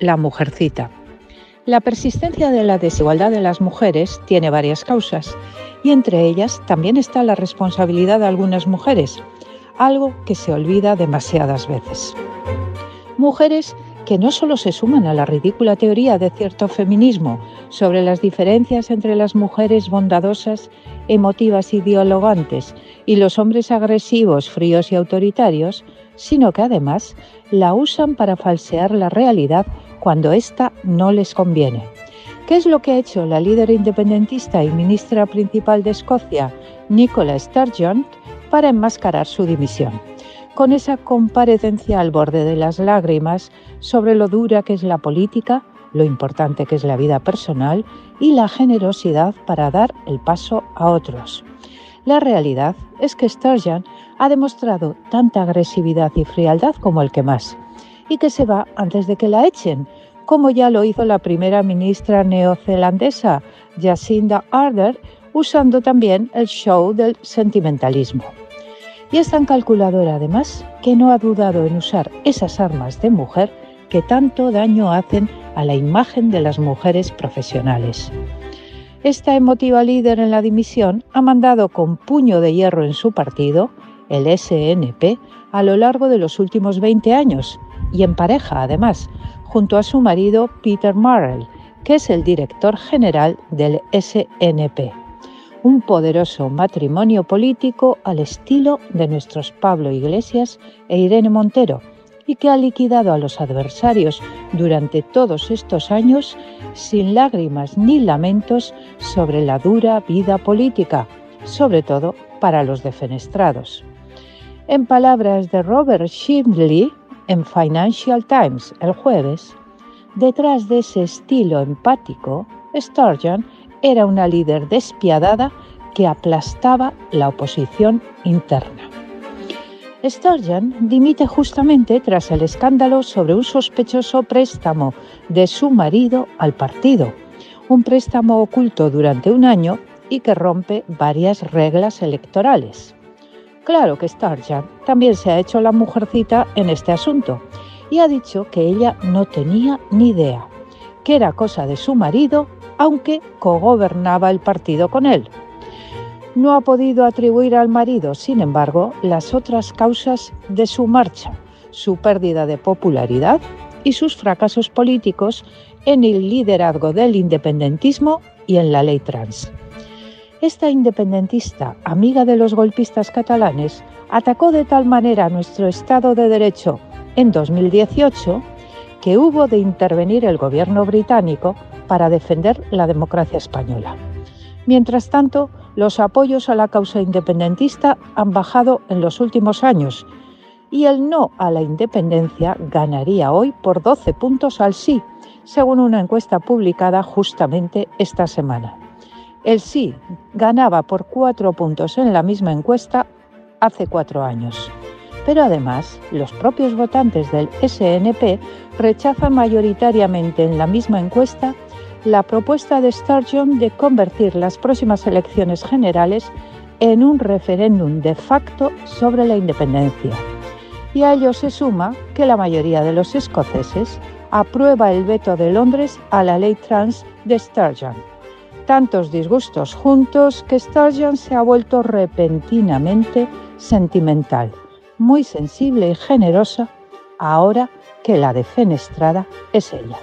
la mujercita. La persistencia de la desigualdad de las mujeres tiene varias causas y entre ellas también está la responsabilidad de algunas mujeres, algo que se olvida demasiadas veces. Mujeres que no solo se suman a la ridícula teoría de cierto feminismo sobre las diferencias entre las mujeres bondadosas, emotivas y dialogantes y los hombres agresivos, fríos y autoritarios, sino que además la usan para falsear la realidad cuando ésta no les conviene. ¿Qué es lo que ha hecho la líder independentista y ministra principal de Escocia, Nicola Sturgeon, para enmascarar su dimisión? Con esa comparecencia al borde de las lágrimas sobre lo dura que es la política, lo importante que es la vida personal y la generosidad para dar el paso a otros. La realidad es que Sturgeon ha demostrado tanta agresividad y frialdad como el que más, y que se va antes de que la echen, como ya lo hizo la primera ministra neozelandesa, Jacinda Ardern, usando también el show del sentimentalismo. Y es tan calculadora además que no ha dudado en usar esas armas de mujer que tanto daño hacen a la imagen de las mujeres profesionales. Esta emotiva líder en la dimisión ha mandado con puño de hierro en su partido, el SNP, a lo largo de los últimos 20 años y en pareja además, junto a su marido Peter Marrell, que es el director general del SNP. Un poderoso matrimonio político al estilo de nuestros Pablo Iglesias e Irene Montero, y que ha liquidado a los adversarios durante todos estos años sin lágrimas ni lamentos sobre la dura vida política, sobre todo para los defenestrados. En palabras de Robert Shimley en Financial Times el jueves, detrás de ese estilo empático, Sturgeon era una líder despiadada que aplastaba la oposición interna. Sturgeon dimite justamente tras el escándalo sobre un sospechoso préstamo de su marido al partido, un préstamo oculto durante un año y que rompe varias reglas electorales. Claro que Sturgeon también se ha hecho la mujercita en este asunto y ha dicho que ella no tenía ni idea, que era cosa de su marido, aunque cogobernaba el partido con él no ha podido atribuir al marido, sin embargo, las otras causas de su marcha, su pérdida de popularidad y sus fracasos políticos en el liderazgo del independentismo y en la ley trans. Esta independentista, amiga de los golpistas catalanes, atacó de tal manera nuestro Estado de Derecho en 2018 que hubo de intervenir el gobierno británico para defender la democracia española. Mientras tanto, los apoyos a la causa independentista han bajado en los últimos años y el no a la independencia ganaría hoy por 12 puntos al sí, según una encuesta publicada justamente esta semana. El sí ganaba por cuatro puntos en la misma encuesta hace cuatro años. Pero además, los propios votantes del SNP rechazan mayoritariamente en la misma encuesta la propuesta de Sturgeon de convertir las próximas elecciones generales en un referéndum de facto sobre la independencia. Y a ello se suma que la mayoría de los escoceses aprueba el veto de Londres a la ley trans de Sturgeon. Tantos disgustos juntos que Sturgeon se ha vuelto repentinamente sentimental, muy sensible y generosa, ahora que la defenestrada es ella.